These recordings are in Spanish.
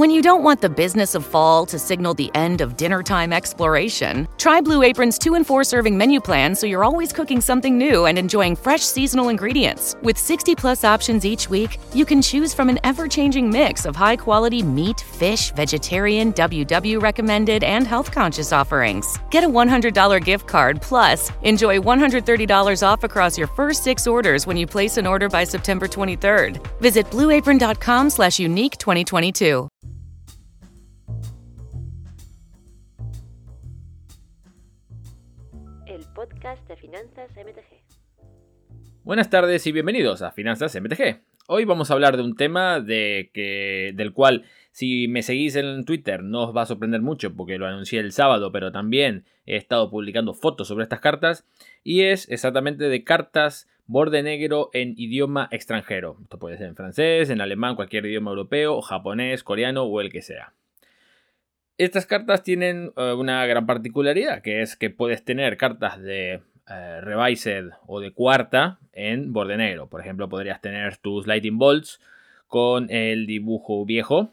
When you don't want the business of fall to signal the end of dinner time exploration, try Blue Apron's 2 and 4 serving menu plan so you're always cooking something new and enjoying fresh seasonal ingredients. With 60 plus options each week, you can choose from an ever changing mix of high quality meat, fish, vegetarian, WW recommended, and health conscious offerings. Get a $100 gift card plus enjoy $130 off across your first six orders when you place an order by September 23rd. Visit blueapron.com slash unique 2022. Finanzas MTG. Buenas tardes y bienvenidos a Finanzas MTG. Hoy vamos a hablar de un tema de que, del cual si me seguís en Twitter no os va a sorprender mucho porque lo anuncié el sábado, pero también he estado publicando fotos sobre estas cartas y es exactamente de cartas borde negro en idioma extranjero. Esto puede ser en francés, en alemán, cualquier idioma europeo, japonés, coreano o el que sea. Estas cartas tienen eh, una gran particularidad, que es que puedes tener cartas de eh, Revised o de cuarta en borde negro. Por ejemplo, podrías tener tus Lightning Bolts con el dibujo viejo,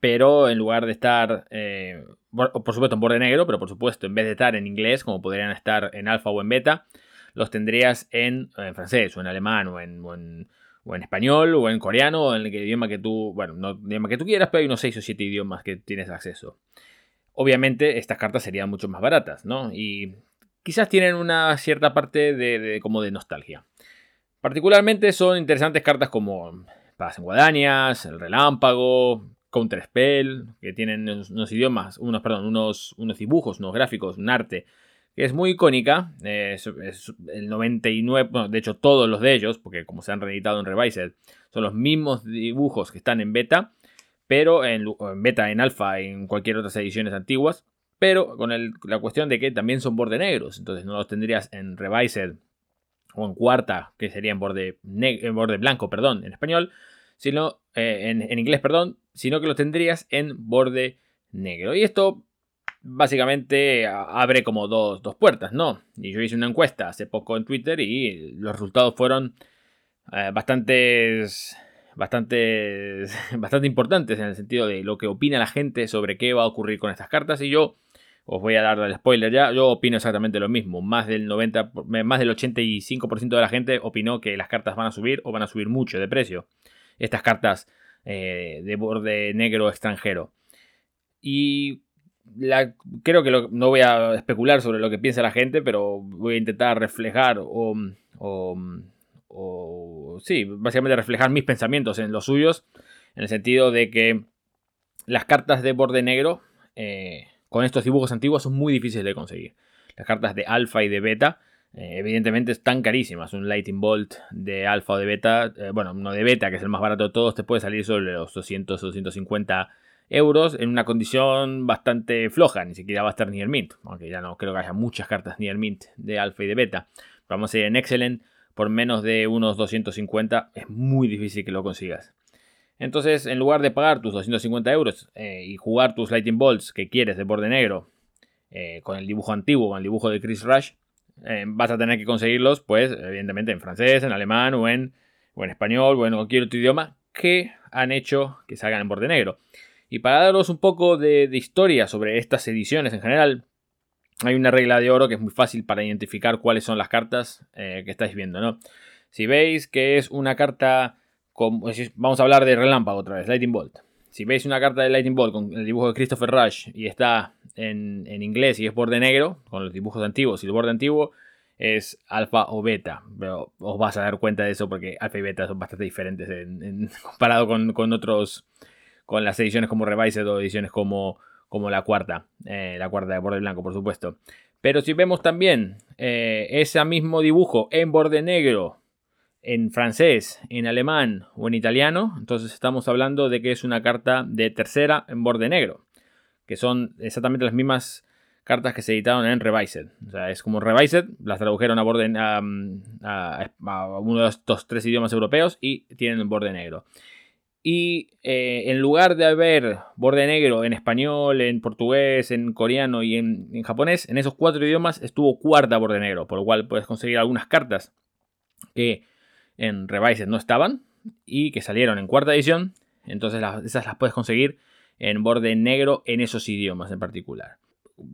pero en lugar de estar, eh, por, supuesto, en borde negro, pero por supuesto, en vez de estar en inglés, como podrían estar en alfa o en beta, los tendrías en, francés o en alemán o en o en español, o en coreano, o en el idioma que tú, bueno, no el idioma que tú quieras, pero hay unos 6 o 7 idiomas que tienes acceso. Obviamente estas cartas serían mucho más baratas, ¿no? Y quizás tienen una cierta parte de, como de nostalgia. Particularmente son interesantes cartas como Paz en Guadañas, El Relámpago, Counter Spell, que tienen unos, idiomas, unos, perdón, unos, unos dibujos, unos gráficos, un arte que es muy icónica. es, el 99, bueno, de hecho todos los de ellos, porque como se han reeditado en Revised, son los mismos dibujos que están en beta, pero en, beta, en alfa, en cualquier otras ediciones antiguas, pero con la cuestión de que también son borde negros, entonces no los tendrías en Revised o en cuarta, que sería en borde, en borde blanco, perdón, en español, sino eh, en, en inglés, perdón, sino que los tendrías en borde negro. Y esto básicamente abre como dos, puertas, ¿no? Y yo hice una encuesta hace poco en Twitter y los resultados fueron eh, bastantes, bastante, bastante importantes en el sentido de lo que opina la gente sobre qué va a ocurrir con estas cartas y yo os voy a dar el spoiler ya, yo opino exactamente lo mismo, más del 90, más del 85% de la gente opinó que las cartas van a subir o van a subir mucho de precio. Estas cartas eh, de borde negro extranjero. Y creo que no voy a especular sobre lo que piensa la gente, pero voy a intentar reflejar o, o, sí, básicamente reflejar mis pensamientos en los suyos, en el sentido de que las cartas de borde negro eh, con estos dibujos antiguos son muy difíciles de conseguir. Las cartas de alfa y de beta, eh, evidentemente, están carísimas. Un Lightning Bolt de alfa o de beta, eh, bueno, no de beta, que es el más barato de todos, te puede salir sobre los 200 o 250 euros en una condición bastante floja, ni siquiera va a estar el Mint, aunque ya no creo que haya muchas cartas el Mint de alfa y de beta. vamos a ir en Excellent por menos de unos 250, es muy difícil que lo consigas. Entonces, en lugar de pagar tus 250 euros eh, y jugar tus Lightning Bolts que quieres de borde negro eh, con el dibujo antiguo, con el dibujo de Chris Rush, eh, vas a tener que conseguirlos, pues, evidentemente en francés, en alemán o en, o en español o en cualquier otro idioma que han hecho que salgan en borde negro. Y para daros un poco de, historia sobre estas ediciones en general, hay una regla de oro que es muy fácil para identificar cuáles son las cartas que estáis viendo, ¿no? Si veis que es una carta, vamos a hablar de relámpago otra vez, Lightning Bolt. Si veis una carta de Lightning Bolt con el dibujo de Christopher Rush y está en, inglés y es borde negro, con los dibujos antiguos y el borde antiguo, es alfa o beta. Pero os vas a dar cuenta de eso porque alfa y beta son bastante diferentes comparado con, con otros con las ediciones como Revised o ediciones como, como la cuarta, eh, la cuarta de borde blanco, por supuesto. Pero si vemos también eh, ese mismo dibujo en borde negro, en francés, en alemán o en italiano, entonces estamos hablando de que es una carta de tercera en borde negro, que son exactamente las mismas cartas que se editaron en Revised. O sea, es como Revised, las tradujeron a, borde, a, a uno de estos tres idiomas europeos y tienen el borde negro. Y eh, en lugar de haber borde negro en español, en portugués, en coreano y en, japonés, en esos cuatro idiomas estuvo cuarta borde negro, por lo cual puedes conseguir algunas cartas que en Revised no estaban y que salieron en cuarta edición Entonces esas las puedes conseguir en borde negro en esos idiomas en particular.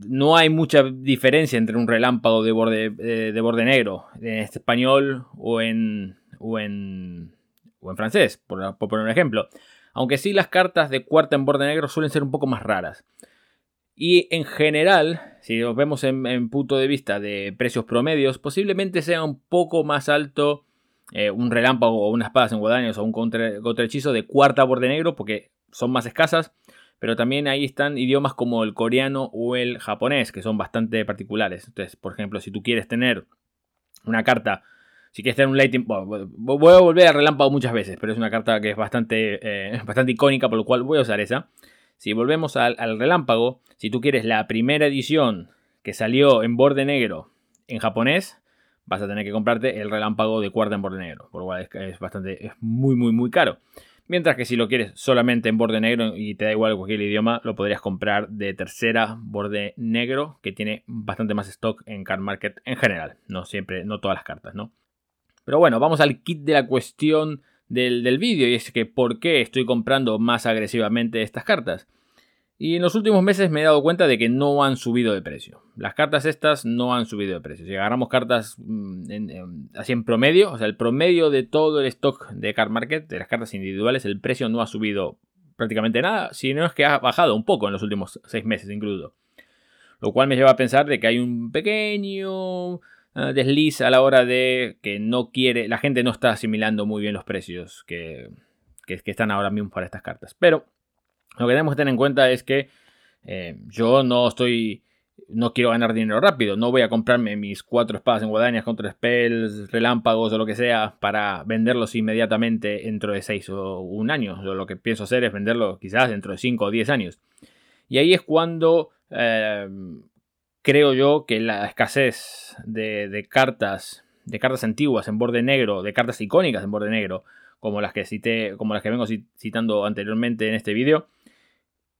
No hay mucha diferencia entre un relámpago de borde, eh, de borde negro en español o en, o en, o en francés, por, poner un ejemplo. Aunque sí las cartas de cuarta en borde negro suelen ser un poco más raras. Y en general, si lo vemos en, punto de vista de precios promedios, posiblemente sea un poco más alto eh, un relámpago o una espada en guadaños o un contra, hechizo de cuarta borde negro porque son más escasas. Pero también ahí están idiomas como el coreano o el japonés, que son bastante particulares. Entonces, por ejemplo, si tú quieres tener una carta, si quieres tener un lighting, voy a volver a relámpago muchas veces, pero es una carta que es bastante, eh, bastante icónica, por lo cual voy a usar esa. Si volvemos al, relámpago, si tú quieres la primera edición que salió en borde negro en japonés, vas a tener que comprarte el relámpago de cuarta en borde negro, por lo cual es, bastante, es muy, muy, muy caro. Mientras que si lo quieres solamente en borde negro y te da igual cualquier idioma, lo podrías comprar de tercera borde negro, que tiene bastante más stock en Card Market en general. No siempre, no todas las cartas, ¿no? Pero bueno, vamos al kit de la cuestión del, vídeo y es que por qué estoy comprando más agresivamente estas cartas. Y en los últimos meses me he dado cuenta de que no han subido de precio. Las cartas estas no han subido de precio. Si agarramos cartas mm, así en promedio, o sea, el promedio de todo el stock de Card Market, de las cartas individuales, el precio no ha subido prácticamente nada, sino es que ha bajado un poco en los últimos seis meses incluso. Lo cual me lleva a pensar de que hay un pequeño Ah, desliz a la hora de que no quiere, la gente no está asimilando muy bien los precios que, que, están ahora mismo para estas cartas. Pero lo que tenemos que tener en cuenta es que eh, yo no estoy, no quiero ganar dinero rápido, no voy a comprarme mis cuatro espadas en guadañas, contra spells, relámpagos o lo que sea para venderlos inmediatamente dentro de seis o un año. Yo lo que pienso hacer es venderlo quizás dentro de cinco o diez años. Y ahí es cuando eh, creo yo que la escasez de, cartas, de cartas antiguas en borde negro, de cartas icónicas en borde negro, como las que cité, como las que vengo citando anteriormente en este vídeo,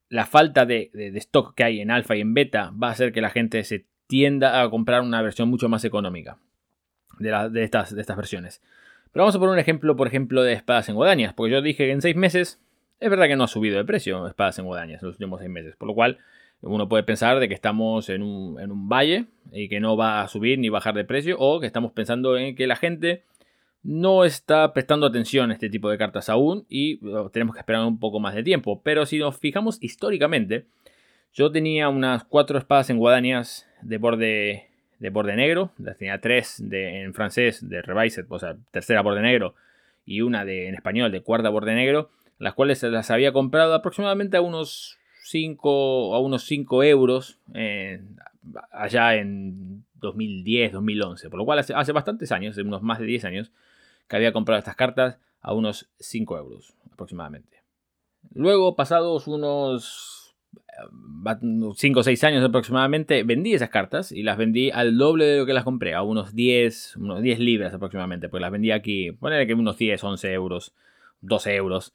la falta de, stock que hay en alfa y en beta va a hacer que la gente se tienda a comprar una versión mucho más económica de, estas, de estas versiones. Pero vamos a poner un ejemplo, por ejemplo, de espadas en guadañas, porque yo dije que en seis meses es verdad que no ha subido de precio espadas en guadañas en los últimos seis meses, por lo cual uno puede pensar de que estamos en un, valle y que no va a subir ni bajar de precio, o que estamos pensando en que la gente no está prestando atención a este tipo de cartas aún y tenemos que esperar un poco más de tiempo. Pero si nos fijamos históricamente, yo tenía unas cuatro espadas en guadañas de borde, de borde negro, las tenía tres de, en francés de Revised, o sea, tercera borde negro, y una de, en español de cuarta borde negro, las cuales las había comprado aproximadamente a unos 5 a unos 5 euros allá en 2010, 2011. Por lo cual hace, bastantes años, unos más de 10 años, que había comprado estas cartas a unos 5 euros aproximadamente. Luego, pasados unos 5 o 6 años aproximadamente, vendí esas cartas y las vendí al doble de lo que las compré, a unos 10, unos 10 libras aproximadamente, pues las vendí aquí, poner que unos 10, 11 euros, 12 euros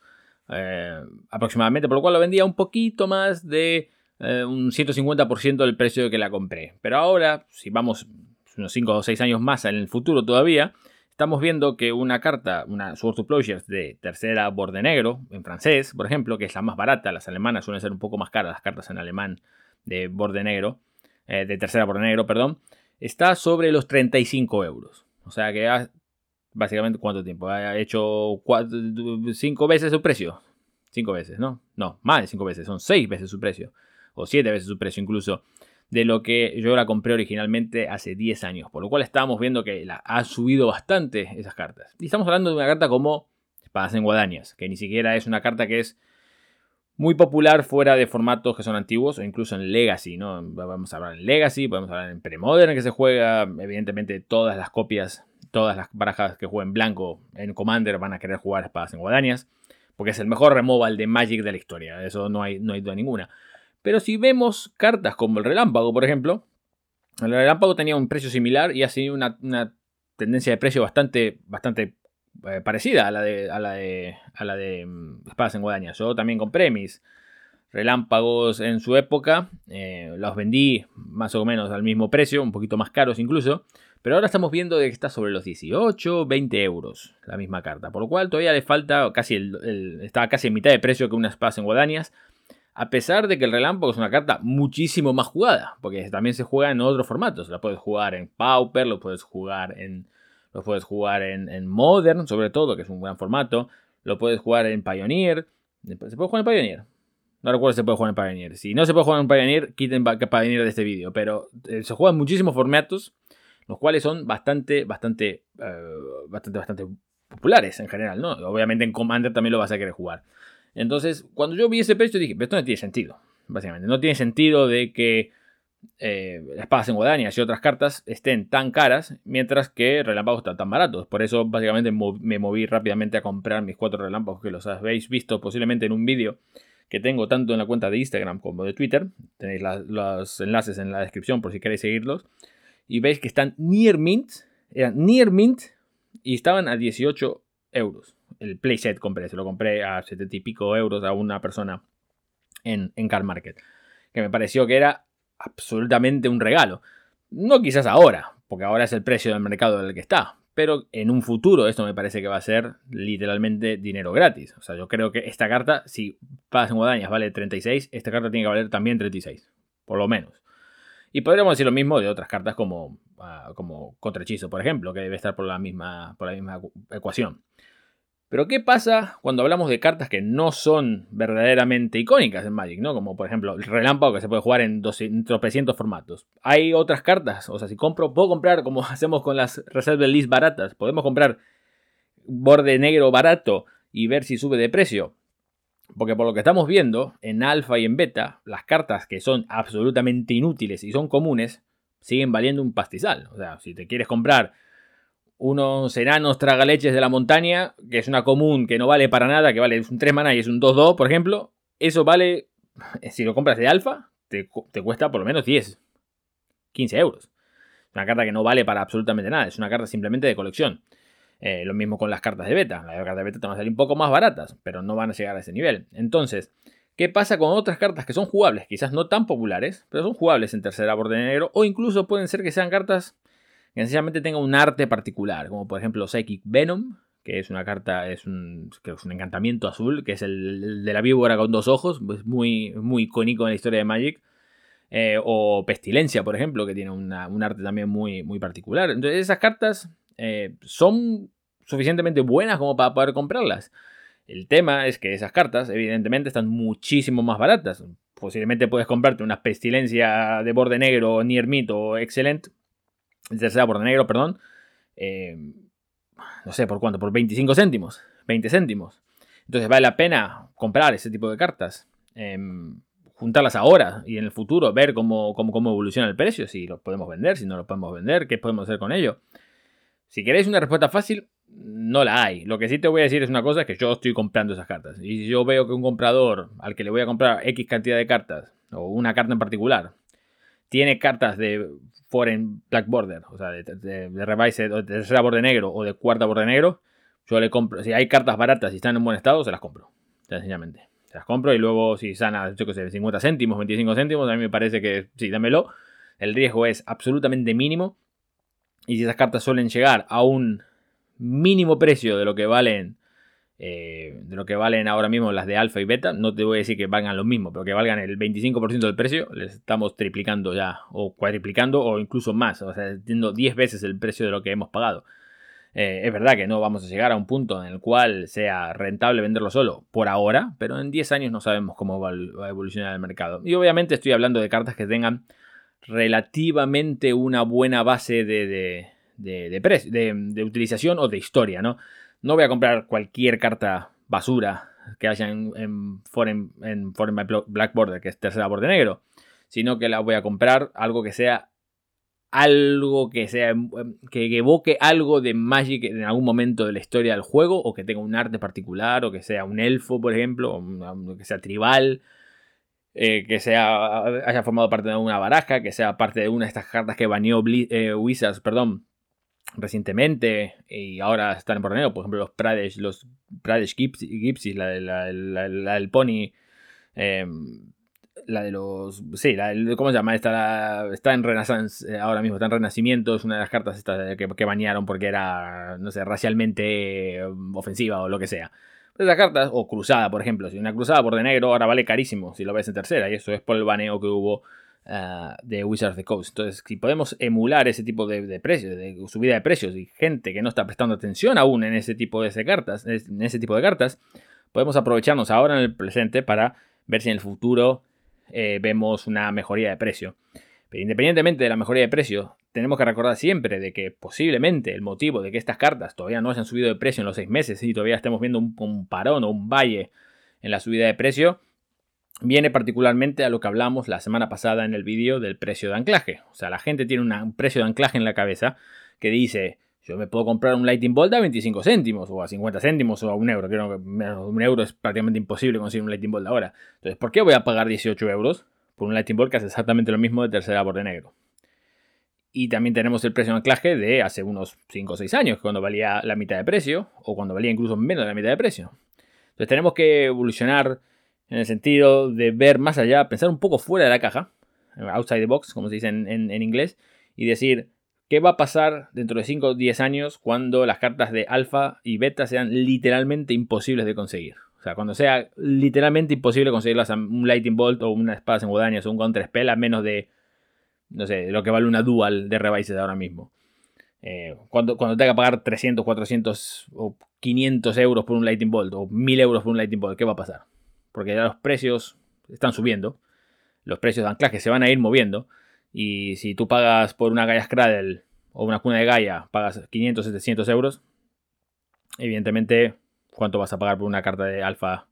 eh, aproximadamente, por lo cual lo vendía un poquito más de eh, un 150% del precio que la compré. Pero ahora, si vamos unos 5 o 6 años más en el futuro todavía, estamos viendo que una carta, una Sword of Plowshares de tercera borde negro, en francés, por ejemplo, que es la más barata, las alemanas suelen ser un poco más caras las cartas en alemán de borde negro, eh, de tercera borde negro, perdón, está sobre los 35 euros. O sea que básicamente cuánto tiempo. Ha hecho cinco veces su precio. Cinco veces, ¿no? No, más de cinco veces. Son seis veces su precio. O siete veces su precio incluso. De lo que yo la compré originalmente hace 10 años. Por lo cual estábamos viendo que la ha subido bastante esas cartas. Y estamos hablando de una carta como Espadas en Guadañas. Que ni siquiera es una carta que es muy popular fuera de formatos que son antiguos o incluso en Legacy, ¿no? Vamos a hablar en Legacy, podemos hablar en Premodern que se juega, evidentemente todas las copias todas las barajas que jueguen blanco en Commander van a querer jugar espadas en guadañas, porque es el mejor removal de Magic de la historia, eso no hay, no hay duda ninguna. Pero si vemos cartas como el Relámpago, por ejemplo, el Relámpago tenía un precio similar y ha sido una, tendencia de precio bastante, bastante eh, parecida a la de, a la de, a la de mm, espadas en guadañas. Yo también compré mis relámpagos en su época, eh, los vendí más o menos al mismo precio, un poquito más caros incluso, Pero ahora estamos viendo que está sobre los 18, 20 euros la misma carta. Por lo cual todavía le falta casi está casi en mitad de precio que una Spaz en Guadañas. A pesar de que el Relámpago es una carta muchísimo más jugada. Porque también se juega en otros formatos. La puedes jugar en Pauper, lo puedes jugar en. Lo puedes jugar en, Modern, sobre todo, que es un gran formato. Lo puedes jugar en Pioneer. ¿Se puede jugar en Pioneer? No recuerdo si se puede jugar en Pioneer. Si no se puede jugar en Pioneer, quiten Pioneer de este vídeo. Pero eh, se juegan muchísimos formatos los cuales son bastante, bastante, eh, bastante, bastante populares en general, ¿no? Obviamente en Commander también lo vas a querer jugar. Entonces, cuando yo vi ese precio dije, esto no tiene sentido, básicamente. No tiene sentido de que eh, espadas en guadañas y otras cartas estén tan caras, mientras que relámpagos están tan baratos. Por eso, básicamente, me moví rápidamente a comprar mis cuatro relámpagos, que los habéis visto posiblemente en un vídeo que tengo tanto en la cuenta de Instagram como de Twitter. Tenéis los enlaces en la descripción por si queréis seguirlos y veis que están near mint, eran near mint y estaban a 18 euros. El playset compré, se lo compré a 70 y pico euros a una persona en, en Car Market, que me pareció que era absolutamente un regalo. No quizás ahora, porque ahora es el precio del mercado del que está, pero en un futuro esto me parece que va a ser literalmente dinero gratis. O sea, yo creo que esta carta, si pagas en guadañas vale 36, esta carta tiene que valer también 36, por lo menos. Y podríamos decir lo mismo de otras cartas como, uh, como Contrahechizo, por ejemplo, que debe estar por la, misma, por la misma ecuación. Pero ¿qué pasa cuando hablamos de cartas que no son verdaderamente icónicas en Magic? ¿no? Como por ejemplo el relámpago que se puede jugar en, 300 formatos. Hay otras cartas, o sea, si compro, puedo comprar como hacemos con las Reserve List baratas, podemos comprar borde negro barato y ver si sube de precio. Porque por lo que estamos viendo, en alfa y en beta, las cartas que son absolutamente inútiles y son comunes, siguen valiendo un pastizal. O sea, si te quieres comprar unos enanos tragaleches de la montaña, que es una común que no vale para nada, que vale un 3 mana y es un 2-2, por ejemplo, eso vale, si lo compras de alfa, te, te cuesta por lo menos 10, 15 euros. Una carta que no vale para absolutamente nada, es una carta simplemente de colección. Eh, lo mismo con las cartas de beta. Las cartas de beta te van a salir un poco más baratas, pero no van a llegar a ese nivel. Entonces, ¿qué pasa con otras cartas que son jugables? Quizás no tan populares, pero son jugables en tercera borde negro. O incluso pueden ser que sean cartas que sencillamente tengan un arte particular. Como por ejemplo Psychic Venom, que es una carta, es un, es un encantamiento azul, que es el, de la víbora con dos ojos. Es muy, muy icónico en la historia de Magic. Eh, o Pestilencia, por ejemplo, que tiene un arte también muy, muy particular. Entonces, esas cartas eh, son suficientemente buenas como para poder comprarlas. El tema es que esas cartas, evidentemente, están muchísimo más baratas. Posiblemente puedes comprarte una pestilencia de borde negro, Niermit o Excellent, tercera borde negro, perdón. Eh, no sé por cuánto, por 25 céntimos, 20 céntimos. Entonces vale la pena comprar ese tipo de cartas. Em, juntarlas ahora y en el futuro ver cómo, cómo, cómo evoluciona el precio, si los podemos vender, si no los podemos vender, qué podemos hacer con ello. Si queréis una respuesta fácil, no la hay. Lo que sí te voy a decir es una cosa, que yo estoy comprando esas cartas. Y si yo veo que un comprador al que le voy a comprar X cantidad de cartas, o una carta en particular, tiene cartas de Foreign Black Border, o sea, de, de, de de tercera borde negro o de cuarta borde negro, yo le compro. Si hay cartas baratas y están en buen estado, se las compro. Sencillamente. Se las compro y luego si sana, yo qué sé, 50 céntimos, 25 céntimos, a mí me parece que sí, dámelo. El riesgo es absolutamente mínimo y si esas cartas suelen llegar a un mínimo precio de lo que valen eh, de lo que valen ahora mismo las de alfa y beta, no te voy a decir que valgan lo mismo, pero que valgan el 25% del precio, les estamos triplicando ya, o cuadriplicando, o incluso más, o sea, teniendo 10 veces el precio de lo que hemos pagado. Eh, es verdad que no vamos a llegar a un punto en el cual sea rentable venderlo solo por ahora, pero en 10 años no sabemos cómo va a evolucionar el mercado. Y obviamente estoy hablando de cartas que tengan relativamente una buena base de, de, utilización o de historia, ¿no? No voy a comprar cualquier carta basura que haya en, Foreign, Black Border, que es tercera borde negro, sino que la voy a comprar algo que sea algo que sea que evoque algo de Magic en algún momento de la historia del juego o que tenga un arte particular o que sea un elfo por ejemplo o que sea tribal eh, que sea, haya formado parte de una baraja, que sea parte de una de estas cartas que baneó eh, Wizards, perdón, recientemente y ahora están en porneo, por ejemplo los Pradesh, los Pradesh Gypsies, la, la, del Pony, em, la de los. Sí, la ¿cómo se llama? Está, está en Renaissance eh, ahora mismo, está en Renacimiento. Es una de las cartas que, que bañaron porque era, no sé, racialmente um, ofensiva o lo que sea. Esas cartas, o cruzada, por ejemplo. Si una cruzada por de negro ahora vale carísimo si lo ves en tercera. Y eso es por el baneo que hubo uh, de Wizards of the Coast. Entonces, si podemos emular ese tipo de, precios, de subida de precios, y gente que no está prestando atención aún en ese tipo de cartas, en ese tipo de cartas, podemos aprovecharnos ahora en el presente para ver si en el futuro eh, vemos una mejoría de precio. Pero independientemente de la mejoría de precio, tenemos que recordar siempre de que posiblemente el motivo de que estas cartas todavía no hayan subido de precio en los seis meses y todavía estemos viendo un, parón o un valle en la subida de precio, viene particularmente a lo que hablamos la semana pasada en el vídeo del precio de anclaje. O sea, la gente tiene un precio de anclaje en la cabeza que dice, yo me puedo comprar un Lightning Bolt a 25 céntimos, o a 50 céntimos, o a un euro. Creo que un euro es prácticamente imposible conseguir un Lightning Bolt ahora. Entonces, ¿por qué voy a pagar 18 euros por un Lightning Bolt que hace exactamente lo mismo de tercera borde negro? Y también tenemos el precio de anclaje de hace unos 5 o 6 años, cuando valía la mitad de precio, o cuando valía incluso menos de la mitad de precio. Entonces tenemos que evolucionar en el sentido de ver más allá, pensar un poco fuera de la caja, outside the box, como se dice en, inglés, y decir, ¿Qué va a pasar dentro de 5 o 10 años cuando las cartas de alfa y beta sean literalmente imposibles de conseguir? O sea, cuando sea literalmente imposible conseguirlas un Lightning Bolt o una espada en guadañas o un Counter Spell a menos de, no sé, lo que vale una Dual de Revises ahora mismo. Eh, cuando, cuando tenga que pagar 300, 400 o 500 euros por un Lightning Bolt o 1000 euros por un Lightning Bolt, ¿qué va a pasar? Porque ya los precios están subiendo, los precios de anclaje se van a ir moviendo y si tú pagas por una Gaia Cradle o una cuna de Gaia, pagas 500, 700 euros, evidentemente, ¿cuánto vas a pagar por una carta de alfa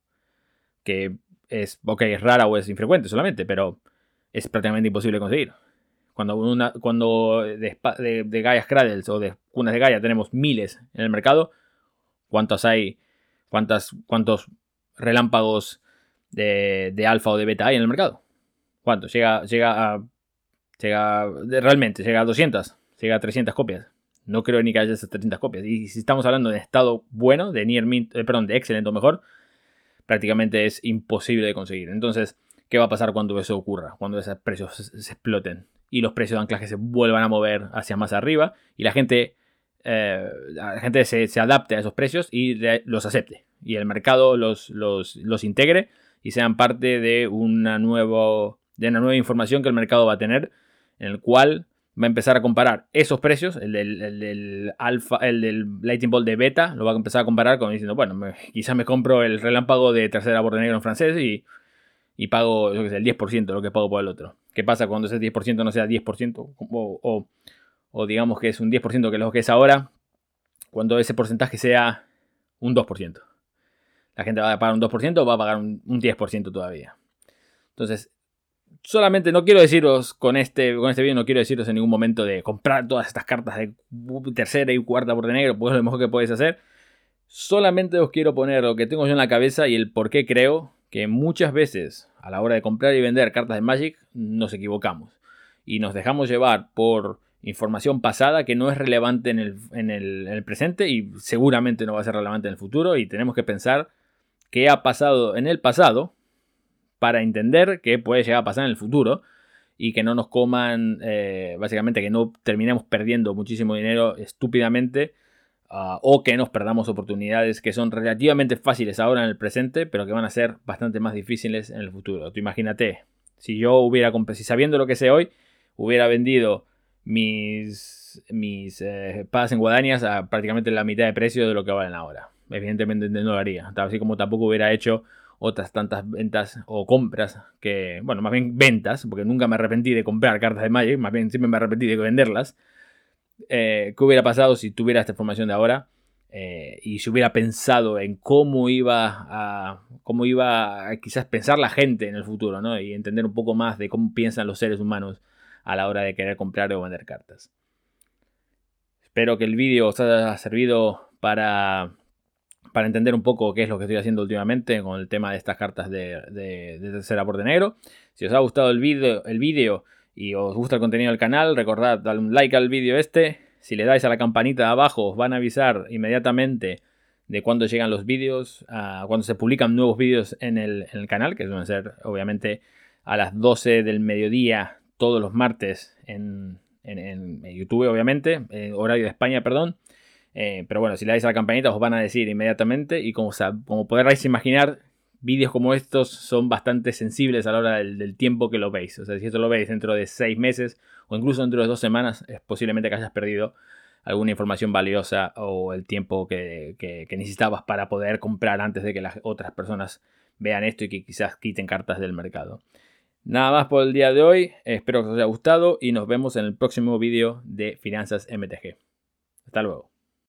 que es, rara o es infrecuente solamente, pero es prácticamente imposible conseguir? Cuando, una, cuando de, Gaias Cradles o de cunas de Gaia tenemos miles en el mercado, ¿cuántos hay? ¿Cuántas, ¿Cuántos relámpagos de, de alfa o de beta hay en el mercado? ¿Cuántos? Llega, llega a Llega, realmente, llega a 200, llega a 300 copias. No creo ni que haya esas 300 copias. Y si estamos hablando de estado bueno, de near mint, eh, perdón, de excelente o mejor, prácticamente es imposible de conseguir. Entonces, ¿qué va a pasar cuando eso ocurra? Cuando esos precios se, exploten y los precios de anclaje se vuelvan a mover hacia más arriba y la gente, eh, la gente se, adapte a esos precios y los acepte. Y el mercado los, los, los integre y sean parte de una, nuevo, de una nueva información que el mercado va a tener en el cual va a empezar a comparar esos precios, el del, alfa, el del Lightning Bolt de beta, lo va a empezar a comparar con diciendo, bueno, quizás me compro el relámpago de tercera borde negro en francés y, y pago yo sé, el 10% de lo que pago por el otro. ¿Qué pasa cuando ese 10% no sea 10%? O, o, digamos que es un 10% que es lo que es ahora, cuando ese porcentaje sea un 2%. La gente va a pagar un 2% o va a pagar un, un 10% todavía. Entonces, solamente no quiero deciros con este, con este video, no quiero deciros en ningún momento de comprar todas estas cartas de tercera y cuarta por de negro, pues es lo mejor que podéis hacer. Solamente os quiero poner lo que tengo yo en la cabeza y el por qué creo que muchas veces a la hora de comprar y vender cartas de Magic nos equivocamos y nos dejamos llevar por información pasada que no es relevante en el, en el presente y seguramente no va a ser relevante en el futuro y tenemos que pensar qué ha pasado en el pasado para entender que puede llegar a pasar en el futuro y que no nos coman, eh, básicamente que no terminemos perdiendo muchísimo dinero estúpidamente ah, o que nos perdamos oportunidades que son relativamente fáciles ahora en el presente, pero que van a ser bastante más difíciles en el futuro. Tú imagínate, si yo hubiera, si sabiendo lo que sé hoy, hubiera vendido mis, mis eh, en guadañas a prácticamente la mitad de precio de lo que valen ahora. Evidentemente no lo haría, así como tampoco hubiera hecho otras tantas ventas o compras que, bueno, más bien ventas, porque nunca me arrepentí de comprar cartas de Magic, más bien siempre me arrepentí de venderlas. Eh, ¿Qué hubiera pasado si tuviera esta información de ahora? Eh, y si hubiera pensado en cómo iba a cómo iba quizás pensar la gente en el futuro, ¿no? Y entender un poco más de cómo piensan los seres humanos a la hora de querer comprar o vender cartas. Espero que el vídeo os haya servido para para entender un poco qué es lo que estoy haciendo últimamente con el tema de estas cartas de, de, de tercera borde negro. Si os ha gustado el vídeo el video y os gusta el contenido del canal, recordad darle un like al vídeo este. Si le dais a la campanita de abajo, os van a avisar inmediatamente de cuando llegan los vídeos, cuando se publican nuevos vídeos en el, canal, que suelen ser obviamente a las 12 del mediodía todos los martes en, YouTube, obviamente, horario de España, perdón. Eh, pero bueno, si le dais a la campanita os van a decir inmediatamente y como, como podréis imaginar, vídeos como estos son bastante sensibles a la hora del, tiempo que lo veis. O sea, si esto lo veis dentro de seis meses o incluso dentro de dos semanas, es posiblemente que hayas perdido alguna información valiosa o el tiempo que, que necesitabas para poder comprar antes de que las otras personas vean esto y que quizás quiten cartas del mercado. Nada más por el día de hoy, espero que os haya gustado y nos vemos en el próximo vídeo de Finanzas MTG. Hasta luego.